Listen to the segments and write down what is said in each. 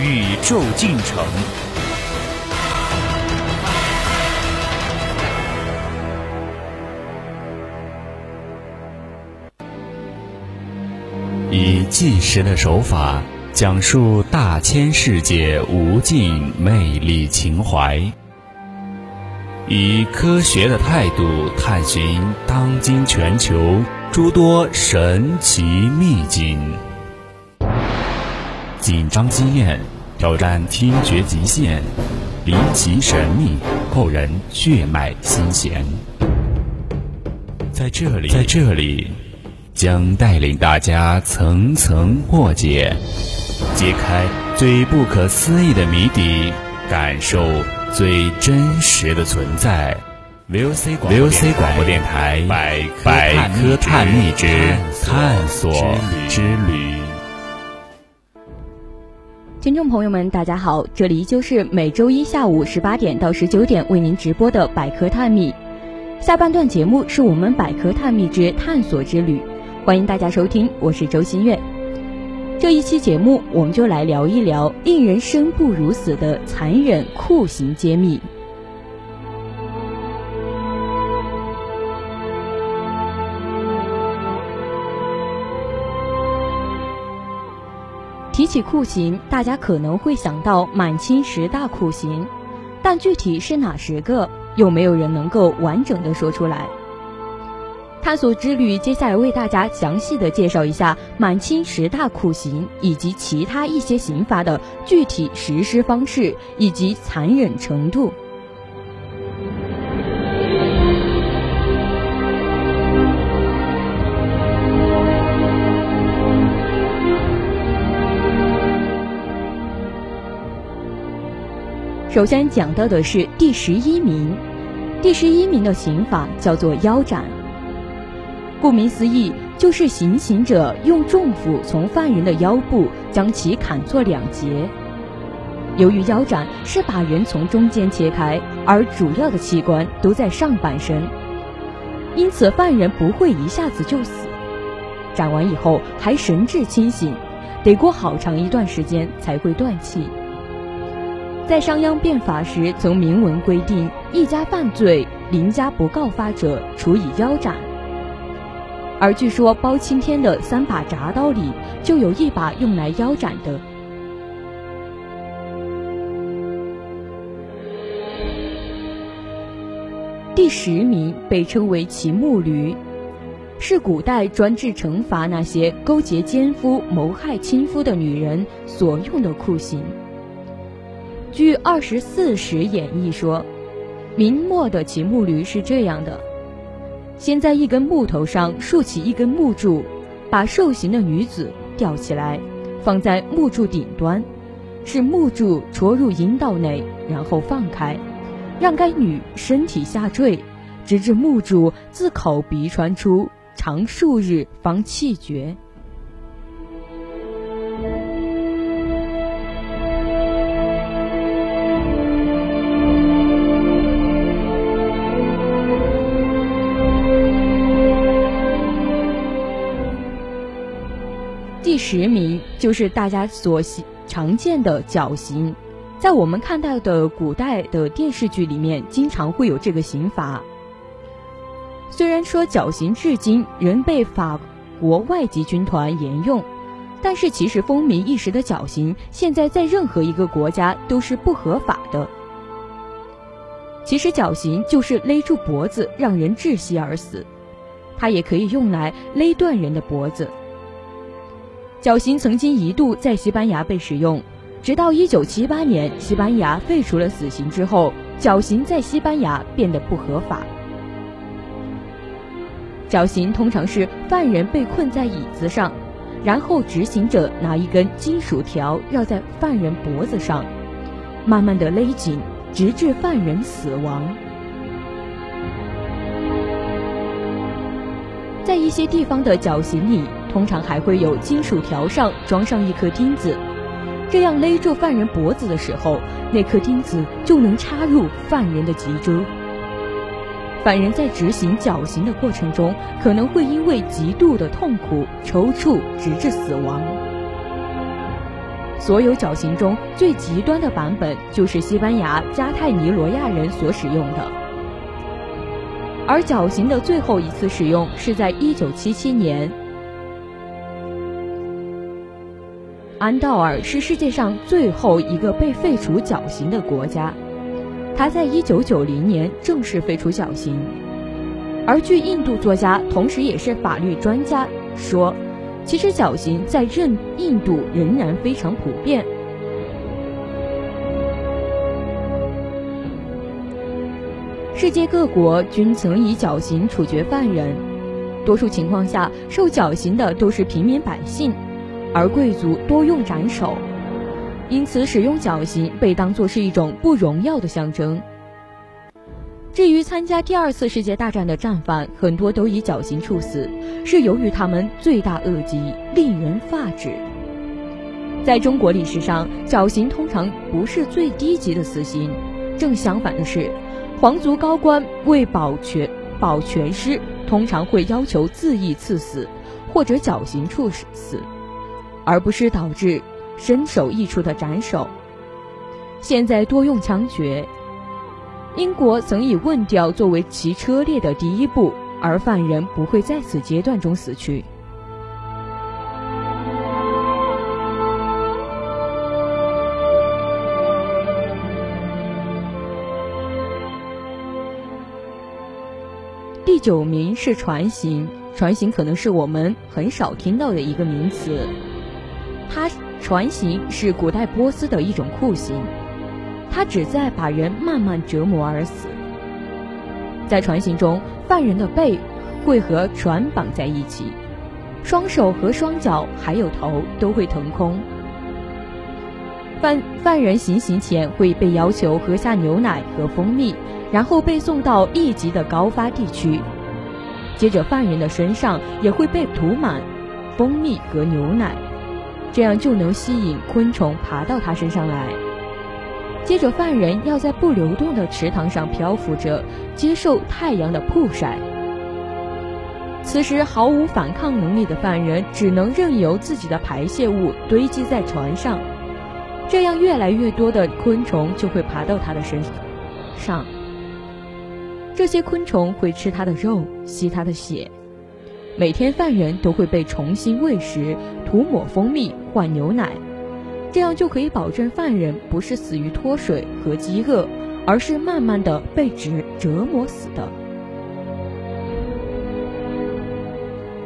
宇宙进程。以纪实的手法讲述大千世界无尽魅力情怀，以科学的态度探寻当今全球诸多神奇秘境。紧张经验，挑战听觉极限，离奇神秘，扣人血脉心弦。在这里，在这里。将带领大家层层破解，揭开最不可思议的谜底，感受最真实的存在。VOC 广播电台百科探秘之探索之旅。听众朋友们，大家好，这里依旧是每周一下午十八点到十九点为您直播的百科探秘。下半段节目是我们百科探秘之探索之旅。欢迎大家收听，我是周新月。这一期节目，我们就来聊一聊令人生不如死的残忍酷刑揭秘。起酷刑，大家可能会想到满清十大酷刑，但具体是哪十个，又没有人能够完整的说出来。探索之旅，接下来为大家详细的介绍一下满清十大酷刑以及其他一些刑罚的具体实施方式以及残忍程度。首先讲到的是第十一名，第十一名的刑法叫做腰斩。顾名思义，就是行刑者用重斧从犯人的腰部将其砍作两截。由于腰斩是把人从中间切开，而主要的器官都在上半身，因此犯人不会一下子就死。斩完以后还神志清醒，得过好长一段时间才会断气。在商鞅变法时，曾明文规定，一家犯罪，邻家不告发者，处以腰斩。而据说包青天的三把铡刀里就有一把用来腰斩的。第十名被称为骑木驴，是古代专治惩罚那些勾结奸夫谋害亲夫的女人所用的酷刑。据《二十四史演义》说，明末的骑木驴是这样的。先在一根木头上竖起一根木柱，把受刑的女子吊起来，放在木柱顶端，使木柱戳入阴道内，然后放开，让该女身体下坠，直至木柱自口鼻穿出，长数日方气绝。第十名就是大家所常见的绞刑，在我们看到的古代的电视剧里面，经常会有这个刑罚。虽然说绞刑至今仍被法国外籍军团沿用，但是其实风靡一时的绞刑，现在在任何一个国家都是不合法的。其实绞刑就是勒住脖子让人窒息而死，它也可以用来勒断人的脖子。绞刑曾经一度在西班牙被使用，直到一九七八年西班牙废除了死刑之后，绞刑在西班牙变得不合法。绞刑通常是犯人被困在椅子上，然后执行者拿一根金属条绕在犯人脖子上，慢慢的勒紧，直至犯人死亡。在一些地方的绞刑里，通常还会有金属条上装上一颗钉子，这样勒住犯人脖子的时候，那颗钉子就能插入犯人的脊椎。犯人在执行绞刑的过程中，可能会因为极度的痛苦抽搐，直至死亡。所有绞刑中最极端的版本，就是西班牙加泰尼罗亚人所使用的。而绞刑的最后一次使用是在1977年。安道尔是世界上最后一个被废除绞刑的国家。他在一九九零年正式废除绞刑，而据印度作家，同时也是法律专家说，其实绞刑在印印度仍然非常普遍。世界各国均曾以绞刑处决犯人，多数情况下受绞刑的都是平民百姓，而贵族多用斩首。因此，使用绞刑被当作是一种不荣耀的象征。至于参加第二次世界大战的战犯，很多都以绞刑处死，是由于他们罪大恶极，令人发指。在中国历史上，绞刑通常不是最低级的死刑，正相反的是，皇族高官为保全保全师，通常会要求自缢赐死，或者绞刑处死，而不是导致。身首异处的斩首，现在多用枪决。英国曾以问调作为其车列的第一步，而犯人不会在此阶段中死去。第九名是船刑，船刑可能是我们很少听到的一个名词，它。船刑是古代波斯的一种酷刑，它旨在把人慢慢折磨而死。在船刑中，犯人的背会和船绑在一起，双手和双脚还有头都会腾空。犯犯人行刑前会被要求喝下牛奶和蜂蜜，然后被送到一级的高发地区。接着，犯人的身上也会被涂满蜂蜜和牛奶。这样就能吸引昆虫爬到他身上来。接着，犯人要在不流动的池塘上漂浮着，接受太阳的曝晒。此时，毫无反抗能力的犯人只能任由自己的排泄物堆积在船上，这样越来越多的昆虫就会爬到他的身上。这些昆虫会吃他的肉，吸他的血。每天，犯人都会被重新喂食、涂抹蜂蜜、换牛奶，这样就可以保证犯人不是死于脱水和饥饿，而是慢慢的被折折磨死的。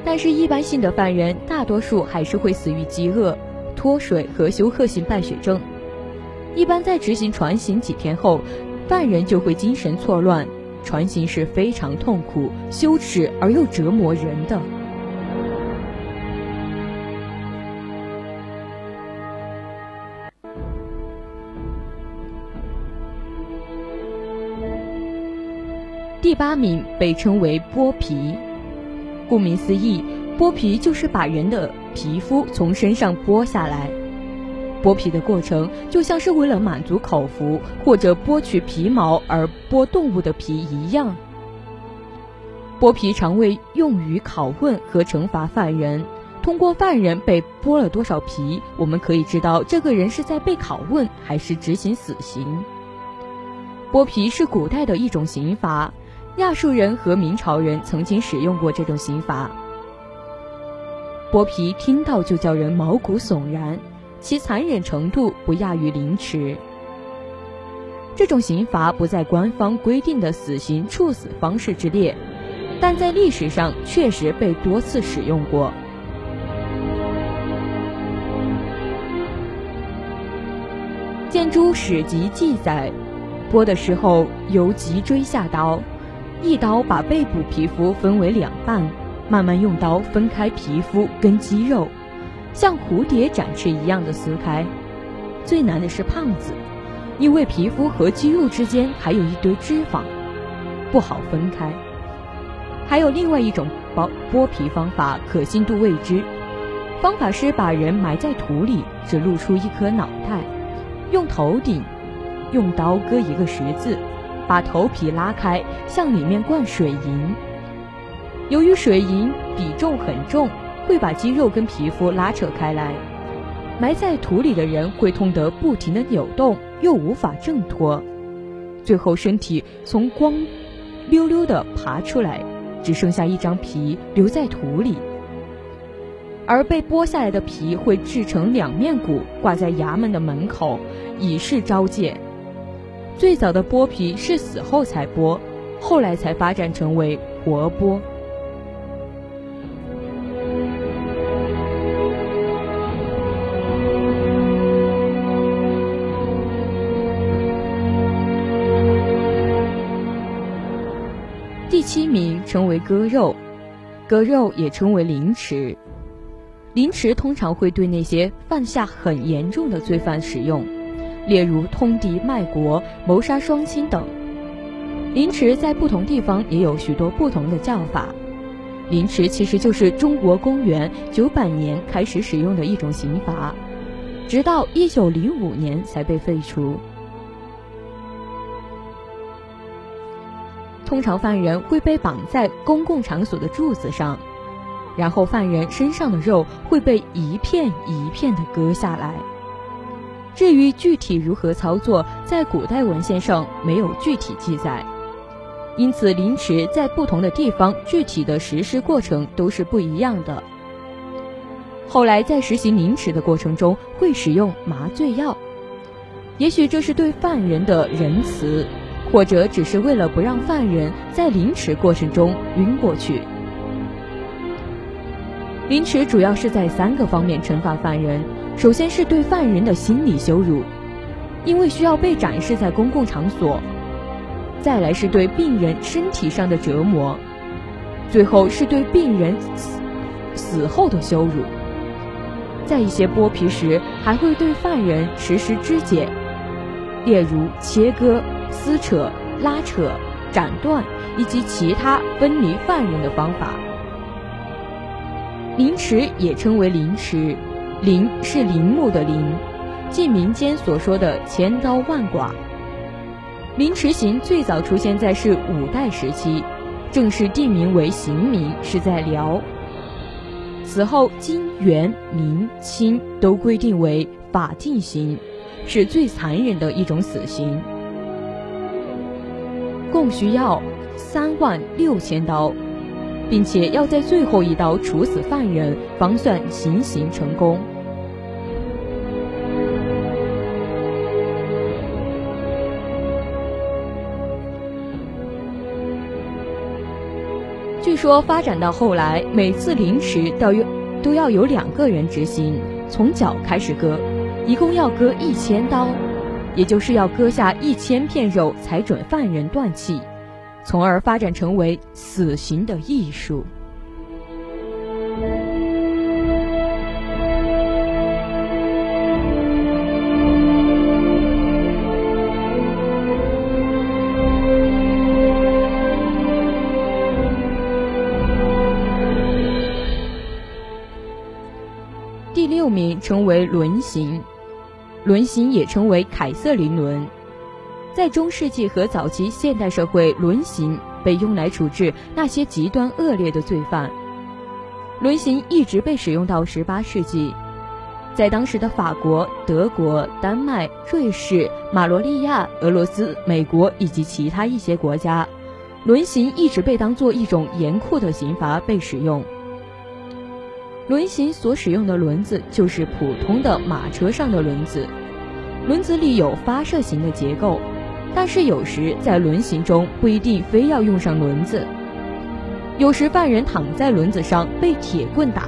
但是，一般性的犯人大多数还是会死于饥饿、脱水和休克性败血症。一般在执行船刑几天后，犯人就会精神错乱。船刑是非常痛苦、羞耻而又折磨人的。第八名被称为剥皮，顾名思义，剥皮就是把人的皮肤从身上剥下来。剥皮的过程就像是为了满足口福或者剥取皮毛而剥动物的皮一样。剥皮常为用于拷问和惩罚犯人。通过犯人被剥了多少皮，我们可以知道这个人是在被拷问还是执行死刑。剥皮是古代的一种刑罚，亚述人和明朝人曾经使用过这种刑罚。剥皮听到就叫人毛骨悚然。其残忍程度不亚于凌迟。这种刑罚不在官方规定的死刑处死方式之列，但在历史上确实被多次使用过。建筑史籍记载，剥的时候由脊椎下刀，一刀把背部皮肤分为两半，慢慢用刀分开皮肤跟肌肉。像蝴蝶展翅一样的撕开，最难的是胖子，因为皮肤和肌肉之间还有一堆脂肪，不好分开。还有另外一种剥剥皮方法，可信度未知。方法是把人埋在土里，只露出一颗脑袋，用头顶用刀割一个十字，把头皮拉开，向里面灌水银。由于水银比重很重，会把肌肉跟皮肤拉扯开来。埋在土里的人会痛得不停的扭动，又无法挣脱，最后身体从光溜溜的爬出来，只剩下一张皮留在土里。而被剥下来的皮会制成两面鼓，挂在衙门的门口，以示召见。最早的剥皮是死后才剥，后来才发展成为活剥。第七名称为割肉，割肉也称为凌迟。凌迟通常会对那些犯下很严重的罪犯使用，例如通敌卖国、谋杀双亲等。凌迟在不同地方也有许多不同的叫法。凌迟其实就是中国公元九百年开始使用的一种刑罚，直到一九零五年才被废除。通常犯人会被绑在公共场所的柱子上，然后犯人身上的肉会被一片一片的割下来。至于具体如何操作，在古代文献上没有具体记载，因此凌迟在不同的地方具体的实施过程都是不一样的。后来在实行凌迟的过程中会使用麻醉药，也许这是对犯人的仁慈。或者只是为了不让犯人在凌迟过程中晕过去。凌迟主要是在三个方面惩罚犯人：首先是对犯人的心理羞辱，因为需要被展示在公共场所；再来是对病人身体上的折磨；最后是对病人死死后的羞辱。在一些剥皮时，还会对犯人实施肢解，例如切割。撕扯、拉扯、斩断以及其他分离犯人的方法。凌迟也称为凌迟，陵是陵墓的陵，即民间所说的千刀万剐。凌迟刑最早出现在是五代时期，正式定名为刑名是在辽。此后金、元、明、清都规定为法定刑，是最残忍的一种死刑。共需要三万六千刀，并且要在最后一刀处死犯人，方算行刑成功。据说发展到后来，每次凌迟都要都要有两个人执行，从脚开始割，一共要割一千刀。也就是要割下一千片肉才准犯人断气，从而发展成为死刑的艺术。第六名称为轮刑。轮刑也称为凯瑟琳轮，在中世纪和早期现代社会，轮刑被用来处置那些极端恶劣的罪犯。轮刑一直被使用到十八世纪，在当时的法国、德国、丹麦、瑞士、马罗利亚、俄罗斯、美国以及其他一些国家，轮刑一直被当做一种严酷的刑罚被使用。轮刑所使用的轮子就是普通的马车上的轮子，轮子里有发射型的结构，但是有时在轮刑中不一定非要用上轮子，有时犯人躺在轮子上被铁棍打，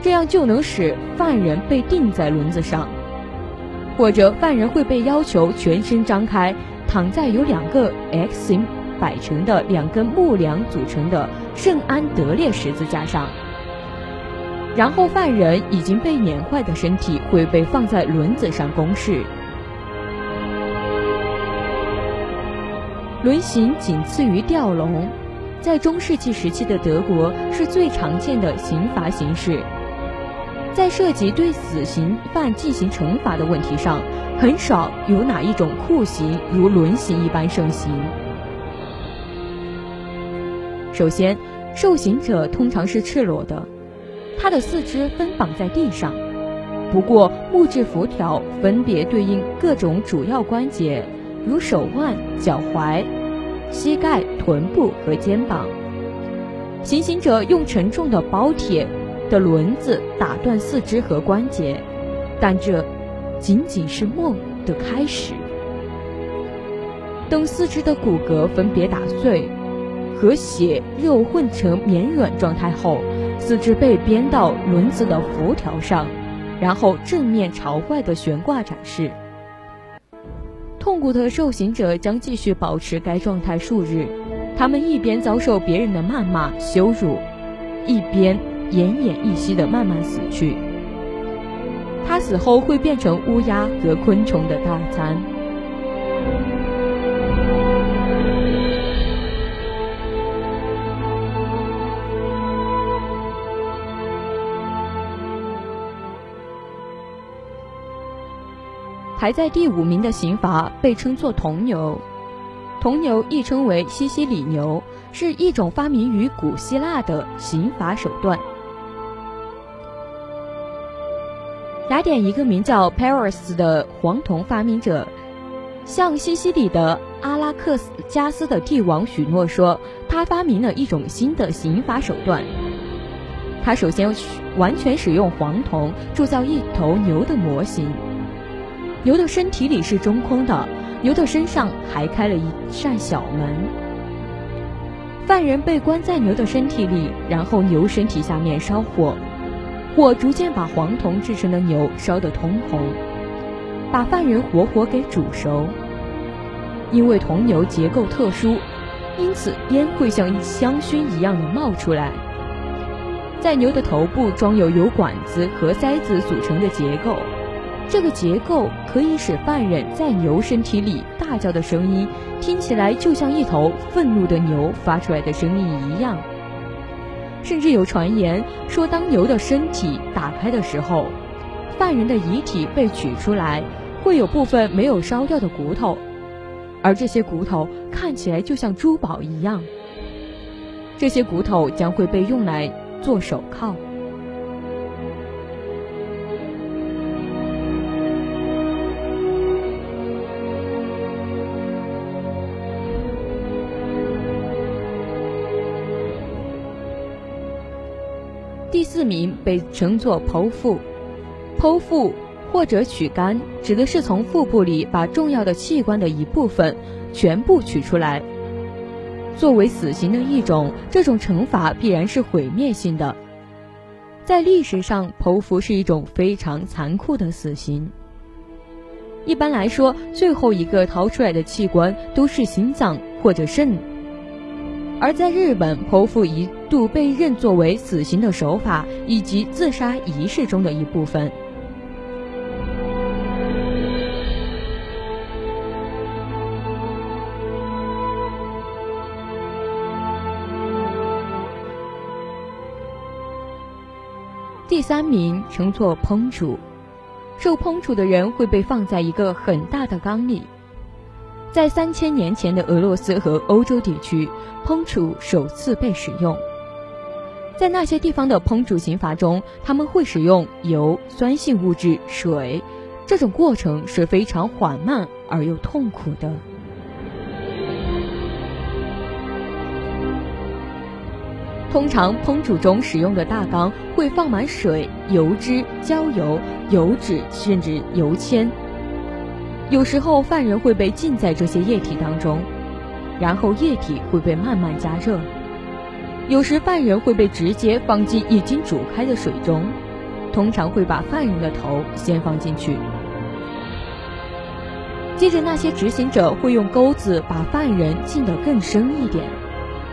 这样就能使犯人被钉在轮子上，或者犯人会被要求全身张开，躺在由两个 X 型摆成的两根木梁组成的圣安德烈十字架上。然后，犯人已经被碾坏的身体会被放在轮子上公示。轮刑仅次于吊笼，在中世纪时期的德国是最常见的刑罚形式。在涉及对死刑犯进行惩罚的问题上，很少有哪一种酷刑如轮刑一般盛行。首先，受刑者通常是赤裸的，他的四肢分绑在地上，不过木质辐条分别对应各种主要关节，如手腕、脚踝、膝盖、臀部和肩膀。行刑者用沉重的包铁的轮子打断四肢和关节，但这仅仅是梦的开始。等四肢的骨骼分别打碎。和血肉混成绵软状态后，四肢被编到轮子的辐条上，然后正面朝外的悬挂展示。痛苦的受刑者将继续保持该状态数日，他们一边遭受别人的谩骂羞辱，一边奄奄一息地慢慢死去。他死后会变成乌鸦和昆虫的大餐。排在第五名的刑罚被称作铜牛，铜牛亦称为西西里牛，是一种发明于古希腊的刑罚手段。雅典一个名叫 Paris 的黄铜发明者，向西西里的阿拉克斯加斯的帝王许诺说，他发明了一种新的刑罚手段。他首先完全使用黄铜铸造一头牛的模型。牛的身体里是中空的，牛的身上还开了一扇小门。犯人被关在牛的身体里，然后牛身体下面烧火，火逐渐把黄铜制成的牛烧得通红，把犯人活活给煮熟。因为铜牛结构特殊，因此烟会像香薰一样的冒出来。在牛的头部装有由管子和塞子组成的结构。这个结构可以使犯人在牛身体里大叫的声音听起来就像一头愤怒的牛发出来的声音一样。甚至有传言说，当牛的身体打开的时候，犯人的遗体被取出来，会有部分没有烧掉的骨头，而这些骨头看起来就像珠宝一样。这些骨头将会被用来做手铐。市民被称作剖腹，剖腹或者取肝，指的是从腹部里把重要的器官的一部分全部取出来。作为死刑的一种，这种惩罚必然是毁灭性的。在历史上，剖腹是一种非常残酷的死刑。一般来说，最后一个掏出来的器官都是心脏或者肾。而在日本，剖腹一度被认作为死刑的手法以及自杀仪式中的一部分。第三名称作烹煮，受烹煮的人会被放在一个很大的缸里。在三千年前的俄罗斯和欧洲地区，烹煮首次被使用。在那些地方的烹煮刑罚中，他们会使用油、酸性物质、水，这种过程是非常缓慢而又痛苦的。通常，烹煮中使用的大缸会放满水、油脂、焦油、油脂，甚至油铅。有时候，犯人会被浸在这些液体当中，然后液体会被慢慢加热。有时，犯人会被直接放进已经煮开的水中，通常会把犯人的头先放进去。接着，那些执行者会用钩子把犯人浸得更深一点，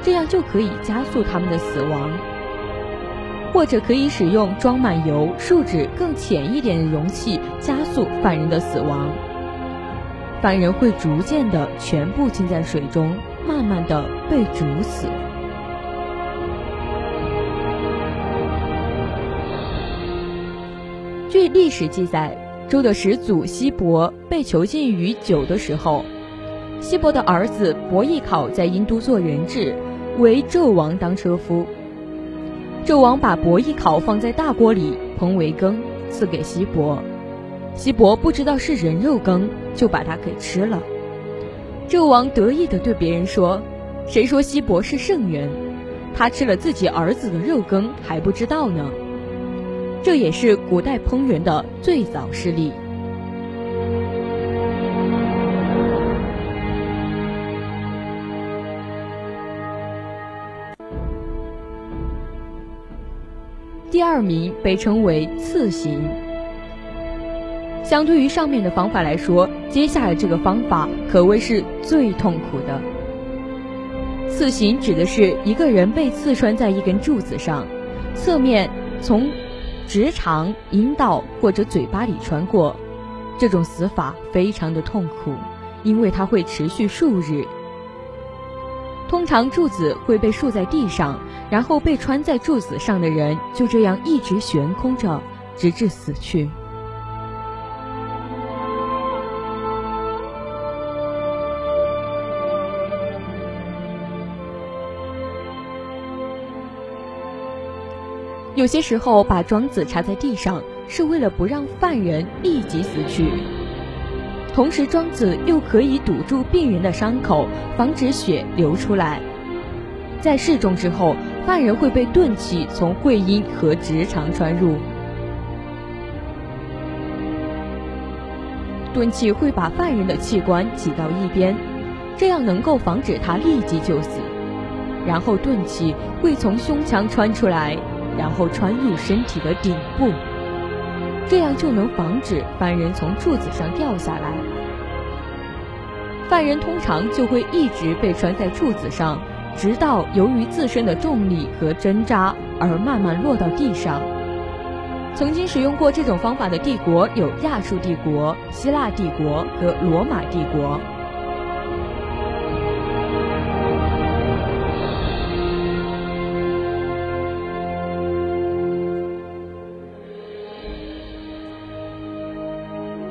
这样就可以加速他们的死亡。或者可以使用装满油、树脂更浅一点的容器，加速犯人的死亡。犯人会逐渐的全部浸在水中，慢慢的被煮死。据历史记载，周的始祖西伯被囚禁于酒的时候，西伯的儿子伯邑考在殷都做人质，为纣王当车夫。纣王把伯邑考放在大锅里烹为羹，赐给西伯。西伯不知道是人肉羹，就把它给吃了。纣王得意地对别人说：“谁说西伯是圣人？他吃了自己儿子的肉羹还不知道呢。”这也是古代烹饪的最早事例。第二名被称为刺刑。相对于上面的方法来说，接下来这个方法可谓是最痛苦的。刺刑指的是一个人被刺穿在一根柱子上，侧面从。直肠、阴道或者嘴巴里穿过，这种死法非常的痛苦，因为它会持续数日。通常柱子会被竖在地上，然后被穿在柱子上的人就这样一直悬空着，直至死去。有些时候，把桩子插在地上，是为了不让犯人立即死去。同时，桩子又可以堵住病人的伤口，防止血流出来。在示众之后，犯人会被钝器从会阴和直肠穿入，钝器会把犯人的器官挤到一边，这样能够防止他立即就死。然后，钝器会从胸腔穿出来。然后穿入身体的顶部，这样就能防止犯人从柱子上掉下来。犯人通常就会一直被拴在柱子上，直到由于自身的重力和针扎而慢慢落到地上。曾经使用过这种方法的帝国有亚述帝国、希腊帝国和罗马帝国。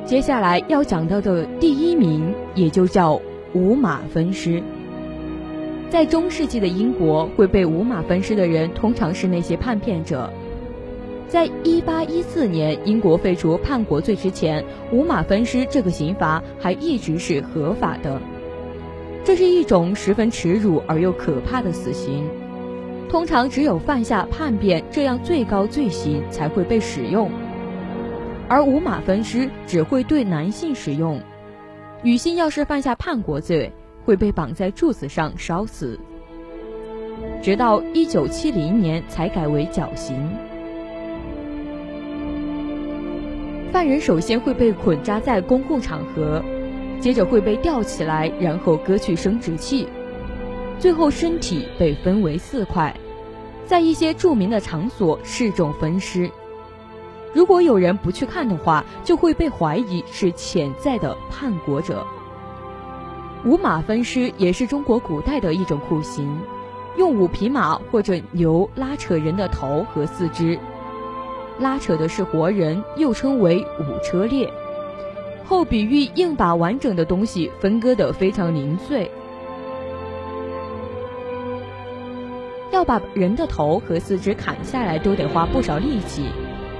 接下来要讲到的第一名，也就叫五马分尸。在中世纪的英国，会被五马分尸的人通常是那些叛变者。在一八一四年英国废除叛国罪之前，五马分尸这个刑罚还一直是合法的。这是一种十分耻辱而又可怕的死刑，通常只有犯下叛变这样最高罪行才会被使用。而五马分尸只会对男性使用，女性要是犯下叛国罪，会被绑在柱子上烧死。直到一九七零年才改为绞刑。犯人首先会被捆扎在公共场合，接着会被吊起来，然后割去生殖器，最后身体被分为四块，在一些著名的场所示众分尸。如果有人不去看的话，就会被怀疑是潜在的叛国者。五马分尸也是中国古代的一种酷刑，用五匹马或者牛拉扯人的头和四肢，拉扯的是活人，又称为五车裂，后比喻硬把完整的东西分割得非常零碎。要把人的头和四肢砍下来，都得花不少力气。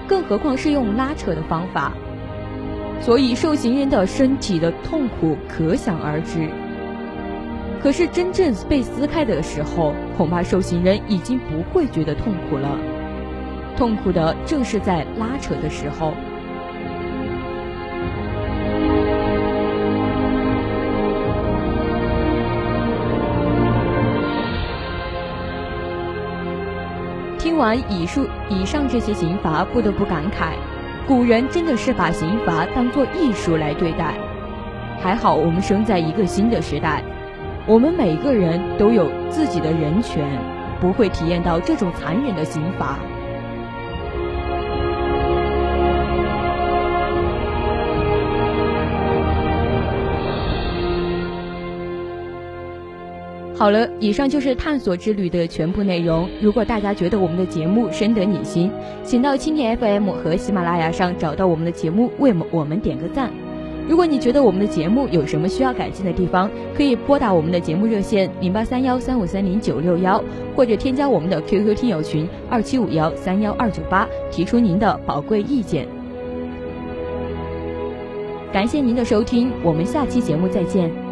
更何况是用拉扯的方法，所以受刑人的身体的痛苦可想而知。可是真正被撕开的时候，恐怕受刑人已经不会觉得痛苦了，痛苦的正是在拉扯的时候。完以数以上这些刑罚，不得不感慨，古人真的是把刑罚当做艺术来对待。还好我们生在一个新的时代，我们每个人都有自己的人权，不会体验到这种残忍的刑罚。好了，以上就是探索之旅的全部内容。如果大家觉得我们的节目深得你心，请到蜻蜓 FM 和喜马拉雅上找到我们的节目，为我们点个赞。如果你觉得我们的节目有什么需要改进的地方，可以拨打我们的节目热线零八三幺三五三零九六幺，或者添加我们的 QQ 听友群二七五幺三幺二九八，提出您的宝贵意见。感谢您的收听，我们下期节目再见。